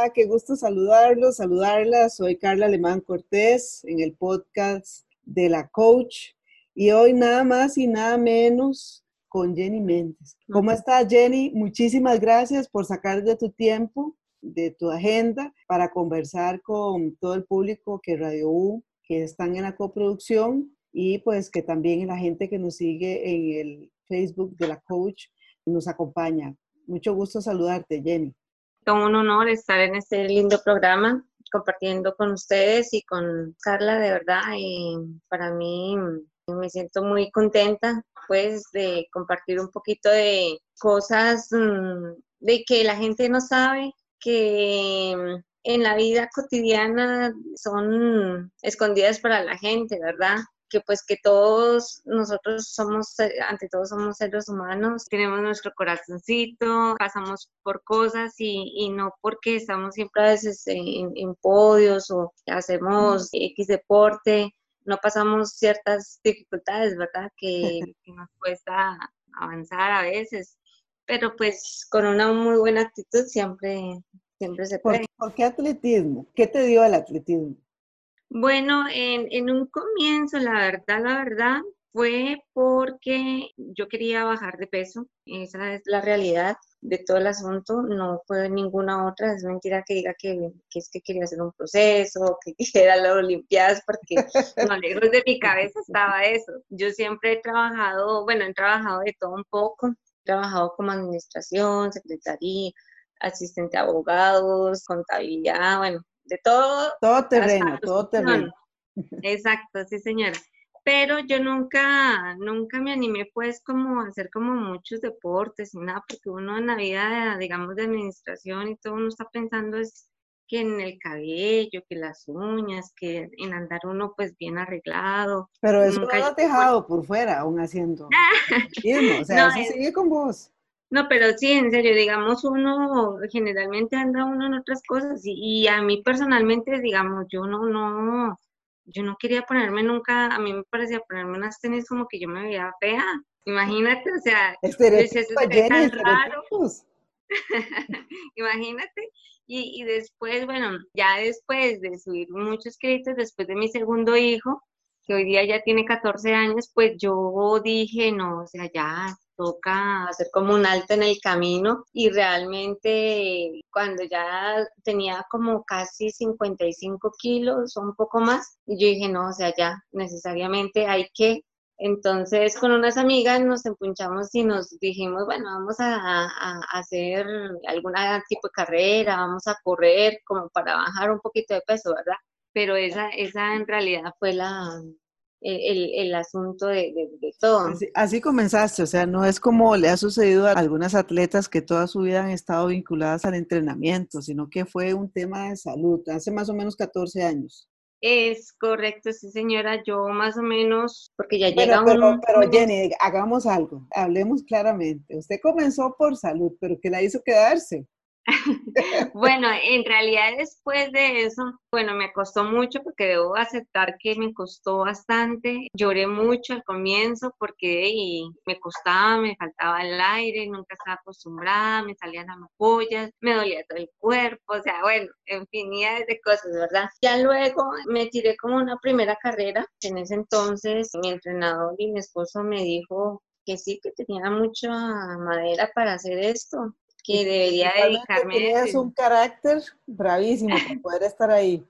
Hola, qué gusto saludarlos, saludarla. Soy Carla Alemán Cortés en el podcast de la coach y hoy nada más y nada menos con Jenny Méndez. ¿Cómo estás, Jenny? Muchísimas gracias por sacar de tu tiempo, de tu agenda, para conversar con todo el público que Radio U, que están en la coproducción y pues que también la gente que nos sigue en el Facebook de la coach nos acompaña. Mucho gusto saludarte, Jenny un honor estar en este lindo programa compartiendo con ustedes y con Carla, de verdad. Y para mí me siento muy contenta pues de compartir un poquito de cosas mm, de que la gente no sabe, que en la vida cotidiana son escondidas para la gente, ¿verdad? Que pues que todos nosotros somos, eh, ante todo somos seres humanos, tenemos nuestro corazoncito, pasamos por cosas y, y no porque estamos siempre a veces en, en podios o hacemos X deporte, no pasamos ciertas dificultades, ¿verdad? Que, que, nos cuesta avanzar a veces, pero pues con una muy buena actitud siempre, siempre se puede. ¿Por, ¿por qué atletismo? ¿Qué te dio el atletismo? Bueno, en, en, un comienzo, la verdad, la verdad, fue porque yo quería bajar de peso. Esa es la realidad de todo el asunto. No fue ninguna otra. Es mentira que diga que, es que quería hacer un proceso, que quisiera las Olimpiadas, porque no, lejos de mi cabeza estaba eso. Yo siempre he trabajado, bueno, he trabajado de todo un poco. He trabajado como administración, secretaría, asistente a abogados, contabilidad, bueno, de todo. Todo terreno, todo terreno. Exacto, sí señora. Pero yo nunca, nunca me animé pues como a hacer como muchos deportes y nada, porque uno en la vida, digamos, de administración y todo, uno está pensando es que en el cabello, que las uñas, que en andar uno pues bien arreglado. Pero eso nunca lo has dejado por fuera, aún haciendo. o sea, eso sigue con vos. No, pero sí, en serio, digamos, uno generalmente anda uno en otras cosas y, a mí personalmente, digamos, yo no, no, yo no quería ponerme nunca, a mí me parecía ponerme unas tenis como que yo me veía fea. Imagínate, o sea, es tan raro. Imagínate. Y, y después, bueno, ya después de subir muchos créditos, después de mi segundo hijo, que hoy día ya tiene 14 años, pues yo dije, no, o sea, ya toca hacer como un alto en el camino y realmente cuando ya tenía como casi 55 kilos o un poco más, yo dije, no, o sea, ya necesariamente hay que entonces, con unas amigas nos empunchamos y nos dijimos, bueno, vamos a, hacer alguna tipo de carrera, vamos a correr como para bajar un poquito de peso, ¿verdad? Pero esa, esa en realidad fue la, el, el asunto de, de, todo. Así, comenzaste, o sea, no es como le ha sucedido a algunas atletas que toda su vida han estado vinculadas al entrenamiento, sino que fue un tema de salud, hace más o menos 14 años. Es correcto, sí señora, yo más o menos, porque ya llega pero, Pero Jenny, hagamos algo, hablemos claramente. Usted comenzó por salud, pero ¿qué la hizo quedarse? bueno, en realidad después de eso, bueno, me costó mucho porque debo aceptar que me costó bastante. Lloré mucho al comienzo porque y me costaba, me faltaba el aire, nunca estaba acostumbrada, me salían ampollas, me dolía todo el cuerpo, o sea, bueno, infinidad de cosas, ¿verdad? Ya luego me tiré como una primera carrera. En ese entonces mi entrenador y mi esposo me dijo que sí, que tenía mucha madera para hacer esto, que debería dedicarme. Tienes un carácter bravísimo para poder estar ahí.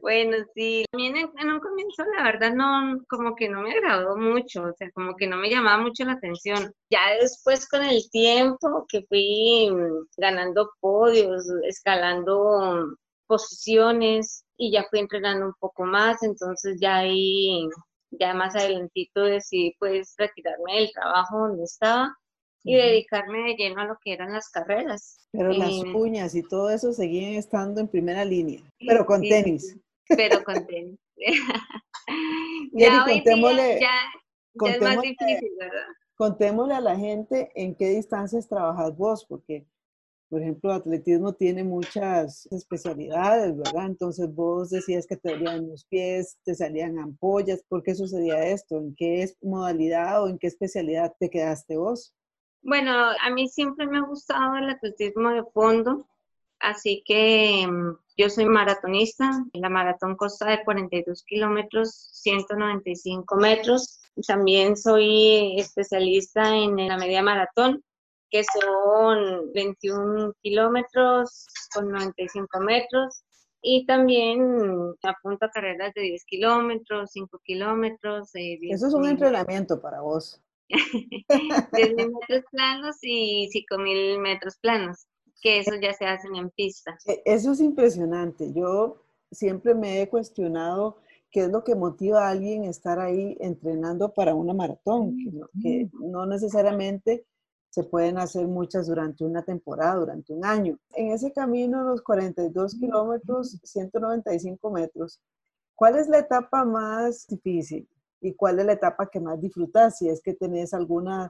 Bueno, sí, también en, en, un comienzo la verdad no, como que no me agradó mucho, o sea, como que no me llamaba mucho la atención. Ya después con el tiempo que fui ganando podios, escalando posiciones y ya fui entrenando un poco más, entonces ya ahí, ya más adelantito decidí pues retirarme del trabajo donde estaba y dedicarme de lleno a lo que eran las carreras. Pero las uñas y todo eso seguían estando en primera línea, pero con tenis. pero con tenis. ya, contémosle, ya, es más difícil, ¿verdad? Contémosle a la gente en qué distancias trabajas vos, porque por ejemplo, el atletismo tiene muchas especialidades, ¿verdad? Entonces vos decías que te dolían los pies, te salían ampollas. ¿Por qué sucedía esto? ¿En qué modalidad o en qué especialidad te quedaste vos? Bueno, a mí siempre me ha gustado el atletismo de fondo, así que mm, yo soy maratonista. La maratón consta de 42 kilómetros, 195 metros. También soy especialista en la media maratón, que son 21 kilómetros con 95 metros. Y también apunto a carreras de 10 kilómetros, 5 kilómetros. Eso es un entrenamiento para vos. 10 mil metros planos y 5 mil metros planos, que eso ya se hacen en pista. E, eso es impresionante. Yo siempre me he cuestionado qué es lo que motiva a alguien a estar ahí entrenando para una maratón, que no necesariamente se pueden hacer muchas durante una temporada, durante un año. En ese camino, los 42 kilómetros, 195 metros, ¿cuál es la etapa más difícil? ¿Y cuál es la etapa que más disfrutas? Si es que tenés alguna,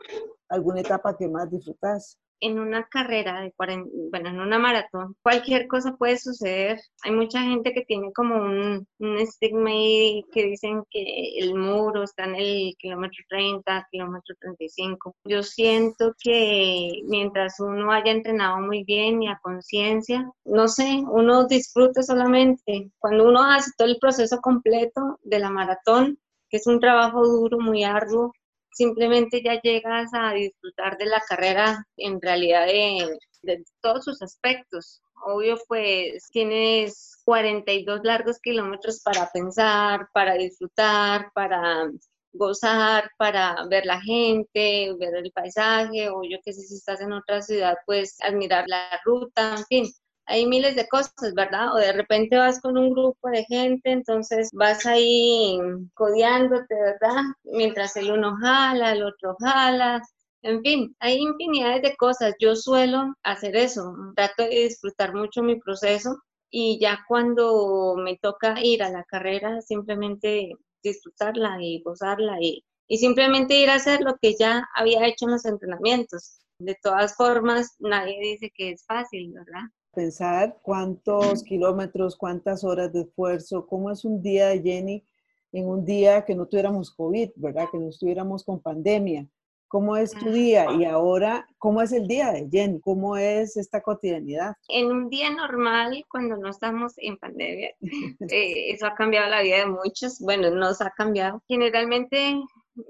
alguna etapa que más disfrutas en una carrera de 40, bueno, en una maratón, cualquier cosa puede suceder. Hay mucha gente que tiene como un, un estigma y que dicen que el muro está en el kilómetro 30, kilómetro 35. Yo siento que mientras uno haya entrenado muy bien y a conciencia, no sé, uno disfruta solamente. Cuando uno hace todo el proceso completo de la maratón, que es un trabajo duro, muy arduo, simplemente ya llegas a disfrutar de la carrera en realidad de, todos sus aspectos. Obvio, pues tienes 42 largos kilómetros para pensar, para disfrutar, para gozar, para ver la gente, ver el paisaje, o yo que sé, si estás en otra ciudad, pues admirar la ruta, en fin, hay miles de cosas, ¿verdad? O de repente vas con un grupo de gente, entonces vas ahí codeándote, ¿verdad? Mientras el uno jala, el otro jala. En fin, hay infinidades de cosas. Yo suelo hacer eso, trato de disfrutar mucho mi proceso y ya cuando me toca ir a la carrera, simplemente disfrutarla y gozarla y, y simplemente ir a hacer lo que ya había hecho en los entrenamientos. De todas formas, nadie dice que es fácil, ¿verdad? Pensar cuántos kilómetros, cuántas horas de esfuerzo, cómo es un día de Jenny en un día que no tuviéramos COVID, ¿verdad? Que no estuviéramos con pandemia. ¿Cómo es tu día? Y ahora, ¿cómo es el día de Jenny? ¿Cómo es esta cotidianidad? En un día normal, cuando no estamos en pandemia, eh, eso ha cambiado la vida de muchos. Bueno, nos ha cambiado. Generalmente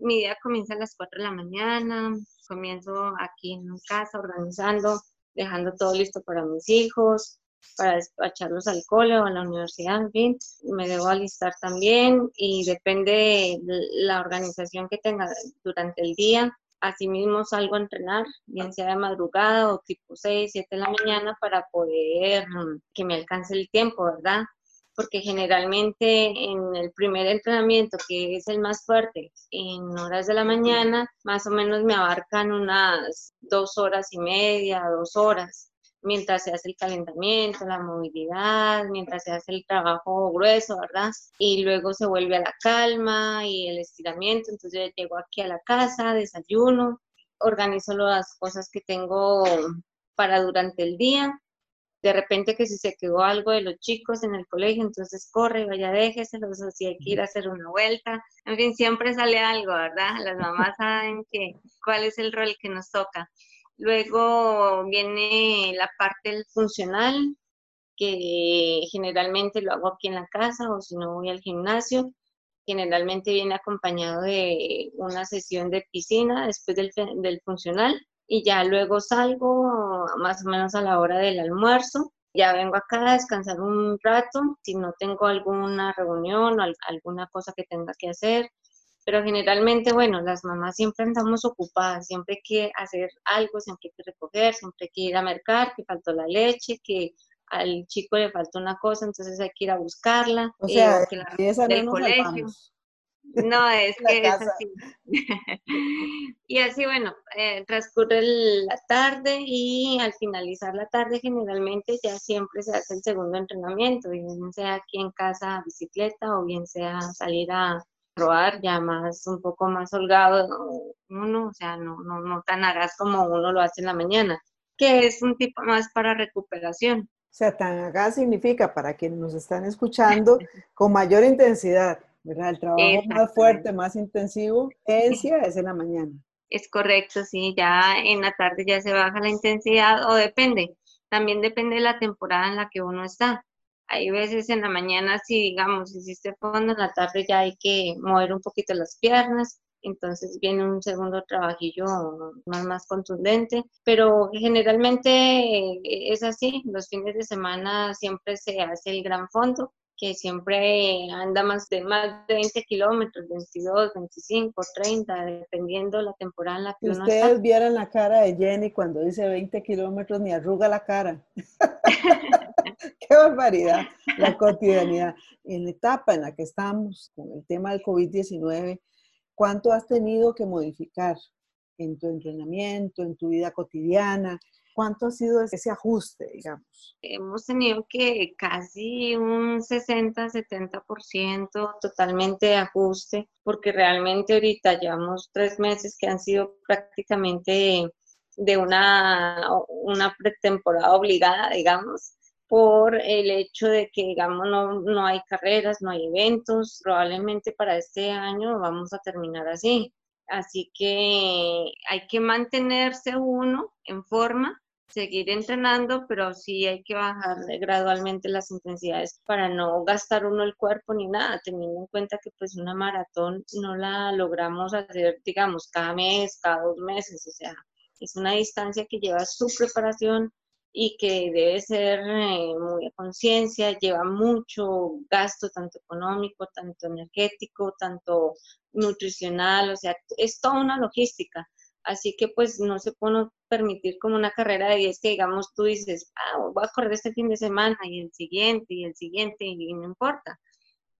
mi día comienza a las 4 de la mañana, comienzo aquí en casa organizando dejando todo listo para mis hijos, para despacharlos al cole o a la universidad, en fin, me debo alistar también y depende de la organización que tenga durante el día. Asimismo salgo a entrenar, bien sea de madrugada o tipo 6, 7 de la mañana para poder mm, que me alcance el tiempo, ¿verdad? Porque generalmente en el primer entrenamiento, que es el más fuerte, en horas de la mañana, más o menos me abarcan unas dos horas y media, dos horas, mientras se hace el calentamiento, la movilidad, mientras se hace el trabajo grueso, ¿verdad? Y luego se vuelve a la calma y el estiramiento, entonces llego aquí a la casa, desayuno, organizo las cosas que tengo para durante el día de repente que si se quedó algo de los chicos en el colegio, entonces corre, vaya, déjeselos, o si hay que ir a hacer una vuelta. En fin, siempre sale algo, ¿verdad? Las mamás saben que, cuál es el rol que nos toca. Luego viene la parte funcional, que generalmente lo hago aquí en la casa o si no voy al gimnasio. Generalmente viene acompañado de una sesión de piscina después del, del funcional y ya luego salgo más o menos a la hora del almuerzo. Ya vengo acá a descansar un rato, si no tengo alguna reunión o alguna cosa que tenga que hacer. Pero generalmente, bueno, las mamás siempre andamos ocupadas, siempre hay que hacer algo, siempre hay que recoger, siempre hay que ir a mercar, que faltó la leche, que al chico le faltó una cosa, entonces hay que ir a buscarla. O sea, eh, esa no nos colegio. No, es que es así. y así, bueno, eh, transcurre la tarde y al finalizar la tarde generalmente ya siempre se hace el segundo entrenamiento, bien sea aquí en casa bicicleta o bien sea salir a probar ya más, un poco más holgado uno, o sea, no, no, no tan agaz como uno lo hace en la mañana, que es un tipo más para recuperación. O sea, tan agaz significa, para quienes nos están escuchando, con mayor intensidad. ¿Verdad? El trabajo más fuerte, más intensivo, es en la mañana. Es correcto, sí, ya en la tarde ya se baja la intensidad o depende, también depende de la temporada en la que uno está. Hay veces en la mañana, si digamos, hiciste fondo, en la tarde ya hay que mover un poquito las piernas, entonces viene un segundo trabajillo más, más contundente, pero generalmente eh, es así, los fines de semana siempre se hace el gran fondo que siempre anda más de más de 20 kilómetros, 22, 25, 30, dependiendo la temporada en la que uno ustedes vieran la cara de Jenny cuando dice 20 kilómetros, ni arruga la cara. Qué barbaridad, la cotidianidad. En la etapa en la que estamos con el tema del COVID-19, ¿cuánto has tenido que modificar en tu entrenamiento, en tu vida cotidiana? ¿Cuánto ha sido ese ajuste, digamos? Hemos tenido que casi un 60-70% totalmente de ajuste, porque realmente ahorita llevamos tres meses que han sido prácticamente de una, una pretemporada obligada, digamos, por el hecho de que, digamos, no, no hay carreras, no hay eventos. Probablemente para este año vamos a terminar así. Así que hay que mantenerse uno en forma seguir entrenando, pero sí hay que bajar gradualmente las intensidades para no gastar uno el cuerpo ni nada, teniendo en cuenta que pues una maratón no la logramos hacer, digamos, cada mes, cada dos meses, o sea, es una distancia que lleva su preparación y que debe ser eh, muy a conciencia, lleva mucho gasto, tanto económico, tanto energético, tanto nutricional, o sea, es toda una logística. Así que pues no se puede permitir como una carrera de 10 que digamos tú dices, ah, voy a correr este fin de semana y el siguiente y el siguiente y no importa,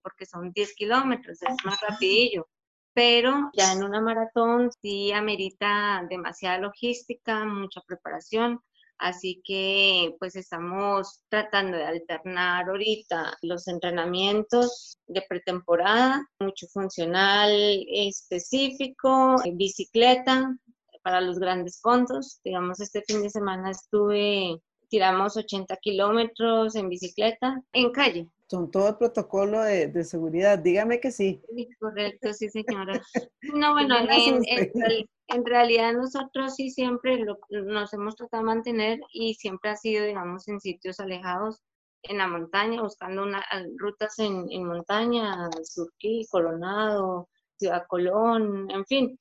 porque son 10 kilómetros, es más rapidillo. Pero ya en una maratón sí amerita demasiada logística, mucha preparación. Así que pues estamos tratando de alternar ahorita los entrenamientos de pretemporada, mucho funcional específico, bicicleta, para los grandes fondos. Digamos, este fin de semana estuve, tiramos 80 kilómetros en bicicleta, en calle. Son todo el protocolo de, de seguridad, dígame que sí. sí correcto, sí señora. No, bueno, en, en, realidad nosotros sí siempre lo, nos hemos tratado de mantener y siempre ha sido, digamos, en sitios alejados en la montaña, buscando una, rutas en, en montaña, Surquí, Colonado, Ciudad Colón, en fin,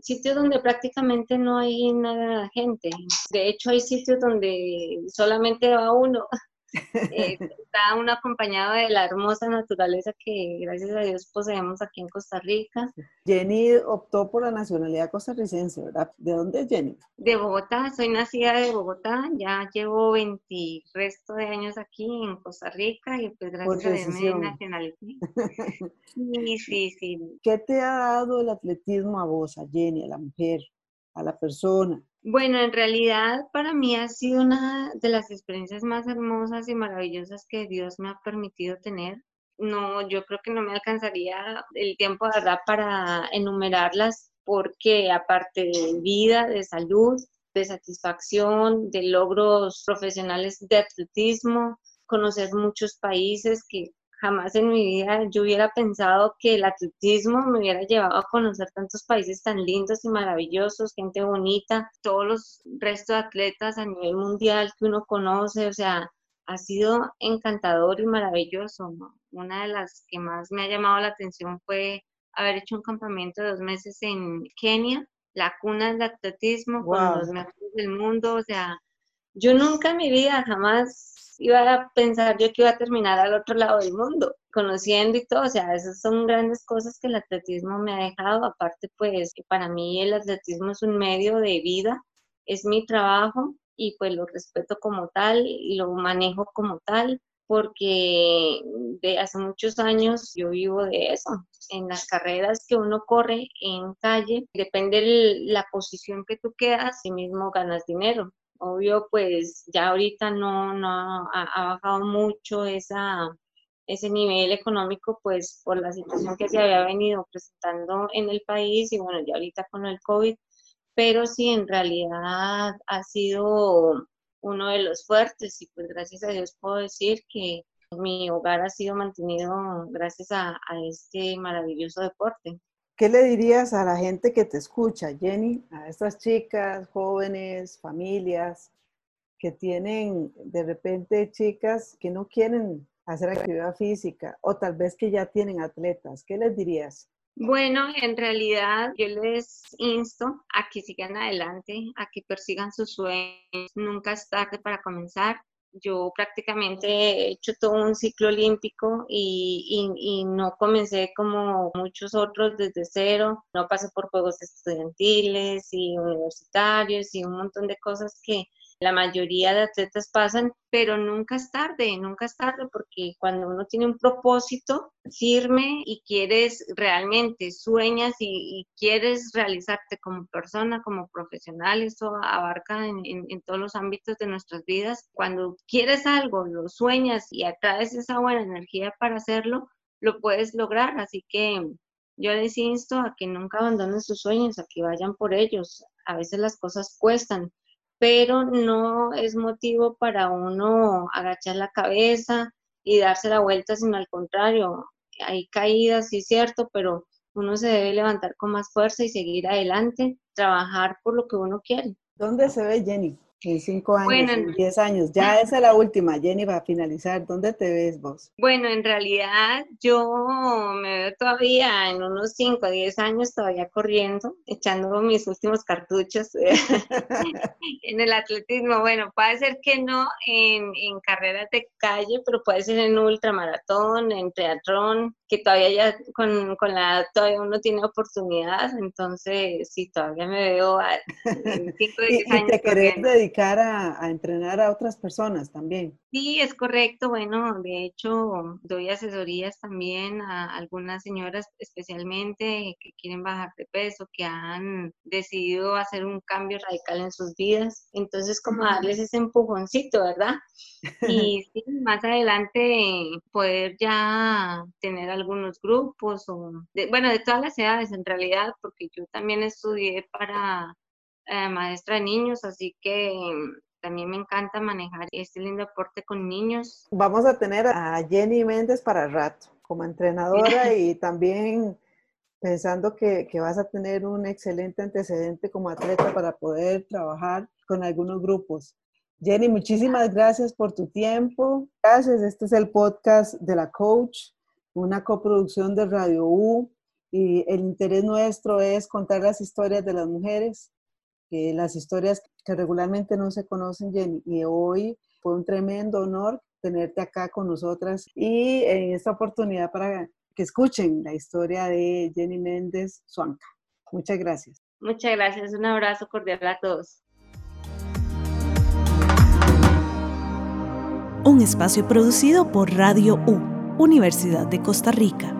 sitios donde prácticamente no hay nada de gente. De hecho, hay sitios donde solamente va uno eh, está uno acompañado de la hermosa naturaleza que gracias a Dios poseemos aquí en Costa Rica. Jenny optó por la nacionalidad costarricense, ¿verdad? ¿De dónde es Jenny? De Bogotá, soy nacida de Bogotá, ya llevo 20 resto de años aquí en Costa Rica y pues gracias a Dios me nacionalicé. sí, sí, sí. ¿Qué te ha dado el atletismo a vos, a Jenny, a la mujer, a la persona? Bueno, en realidad para mí ha sido una de las experiencias más hermosas y maravillosas que Dios me ha permitido tener. No, yo creo que no me alcanzaría el tiempo, verdad, para enumerarlas, porque aparte de vida, de salud, de satisfacción, de logros profesionales de atletismo, conocer muchos países que jamás en mi vida yo hubiera pensado que el atletismo me hubiera llevado a conocer tantos países tan lindos y maravillosos, gente bonita, todos los restos de atletas a nivel mundial que uno conoce, o sea, ha sido encantador y maravilloso. Una de las que más me ha llamado la atención fue haber hecho un campamento de dos meses en Kenia, la cuna del atletismo, con los mejores del mundo, o sea, yo nunca en mi vida jamás iba a pensar yo que iba a terminar al otro lado del mundo, conociendo y todo, o sea, esas son grandes cosas que el atletismo me ha dejado, aparte pues que para mí el atletismo es un medio de vida, es mi trabajo y pues lo respeto como tal y lo manejo como tal, porque de hace muchos años yo vivo de eso. En las carreras que uno corre en calle, depende de la posición que tú quedas, y mismo ganas dinero. Obvio, pues ya ahorita no, no ha, bajado mucho esa, ese nivel económico, pues por la situación que se había venido presentando en el país y bueno, ya ahorita con el COVID, pero sí, en realidad ha sido uno de los fuertes y pues gracias a Dios puedo decir que mi hogar ha sido mantenido gracias a, a este maravilloso deporte. ¿Qué le dirías a la gente que te escucha, Jenny, a estas chicas, jóvenes, familias, que tienen de repente chicas que no quieren hacer actividad física o tal vez que ya tienen atletas? ¿Qué les dirías? Bueno, en realidad yo les insto a que sigan adelante, a que persigan sus sueños. Nunca es tarde para comenzar yo prácticamente he hecho todo un ciclo olímpico y, y, no comencé como muchos otros desde cero, no pasé por juegos estudiantiles y universitarios y un montón de cosas que la mayoría de atletas pasan, pero nunca es tarde, nunca es tarde porque cuando uno tiene un propósito firme y quieres realmente, sueñas y, quieres realizarte como persona, como profesional, eso abarca en, todos los ámbitos de nuestras vidas. Cuando quieres algo, lo sueñas y atraes esa buena energía para hacerlo, lo puedes lograr. Así que yo les insto a que nunca abandonen sus sueños, a que vayan por ellos. A veces las cosas cuestan, pero no es motivo para uno agachar la cabeza y darse la vuelta, sino al contrario, hay caídas, sí cierto, pero uno se debe levantar con más fuerza y seguir adelante, trabajar por lo que uno quiere. ¿Dónde se ve Jenny? En cinco años, en diez años. Ya esa es la última, Jenny, va a finalizar. ¿Dónde te ves vos? Bueno, en realidad yo me veo todavía en unos cinco o diez años todavía corriendo, echando mis últimos cartuchos en el atletismo. Bueno, puede ser que no en, en carreras de calle, pero puede ser en ultramaratón, en teatrón, que todavía ya con, con la todavía uno tiene oportunidad, entonces sí, todavía me veo a, en cinco o diez años. ¿Y a, entrenar a otras personas también. Sí, es correcto. Bueno, de hecho, doy asesorías también a algunas señoras especialmente que quieren bajar de peso, que han decidido hacer un cambio radical en sus vidas. Entonces, como darles ese empujoncito, ¿verdad? Y sí, más adelante poder ya tener algunos grupos o, bueno, de todas las edades en realidad, porque yo también estudié para eh, maestra de niños, así que también me encanta manejar este lindo deporte con niños. Vamos a tener a Jenny Méndez para rato como entrenadora y también pensando que, que, vas a tener un excelente antecedente como atleta para poder trabajar con algunos grupos. Jenny, muchísimas gracias por tu tiempo. Gracias. Este es el podcast de la coach, una coproducción de Radio U y el interés nuestro es contar las historias de las mujeres las historias que regularmente no se conocen, Jenny. Y hoy fue un tremendo honor tenerte acá con nosotras y en esta oportunidad para que escuchen la historia de Jenny Méndez Suanca. Muchas gracias. Muchas gracias. Un abrazo cordial a todos. Un espacio producido por Radio U, Universidad de Costa Rica.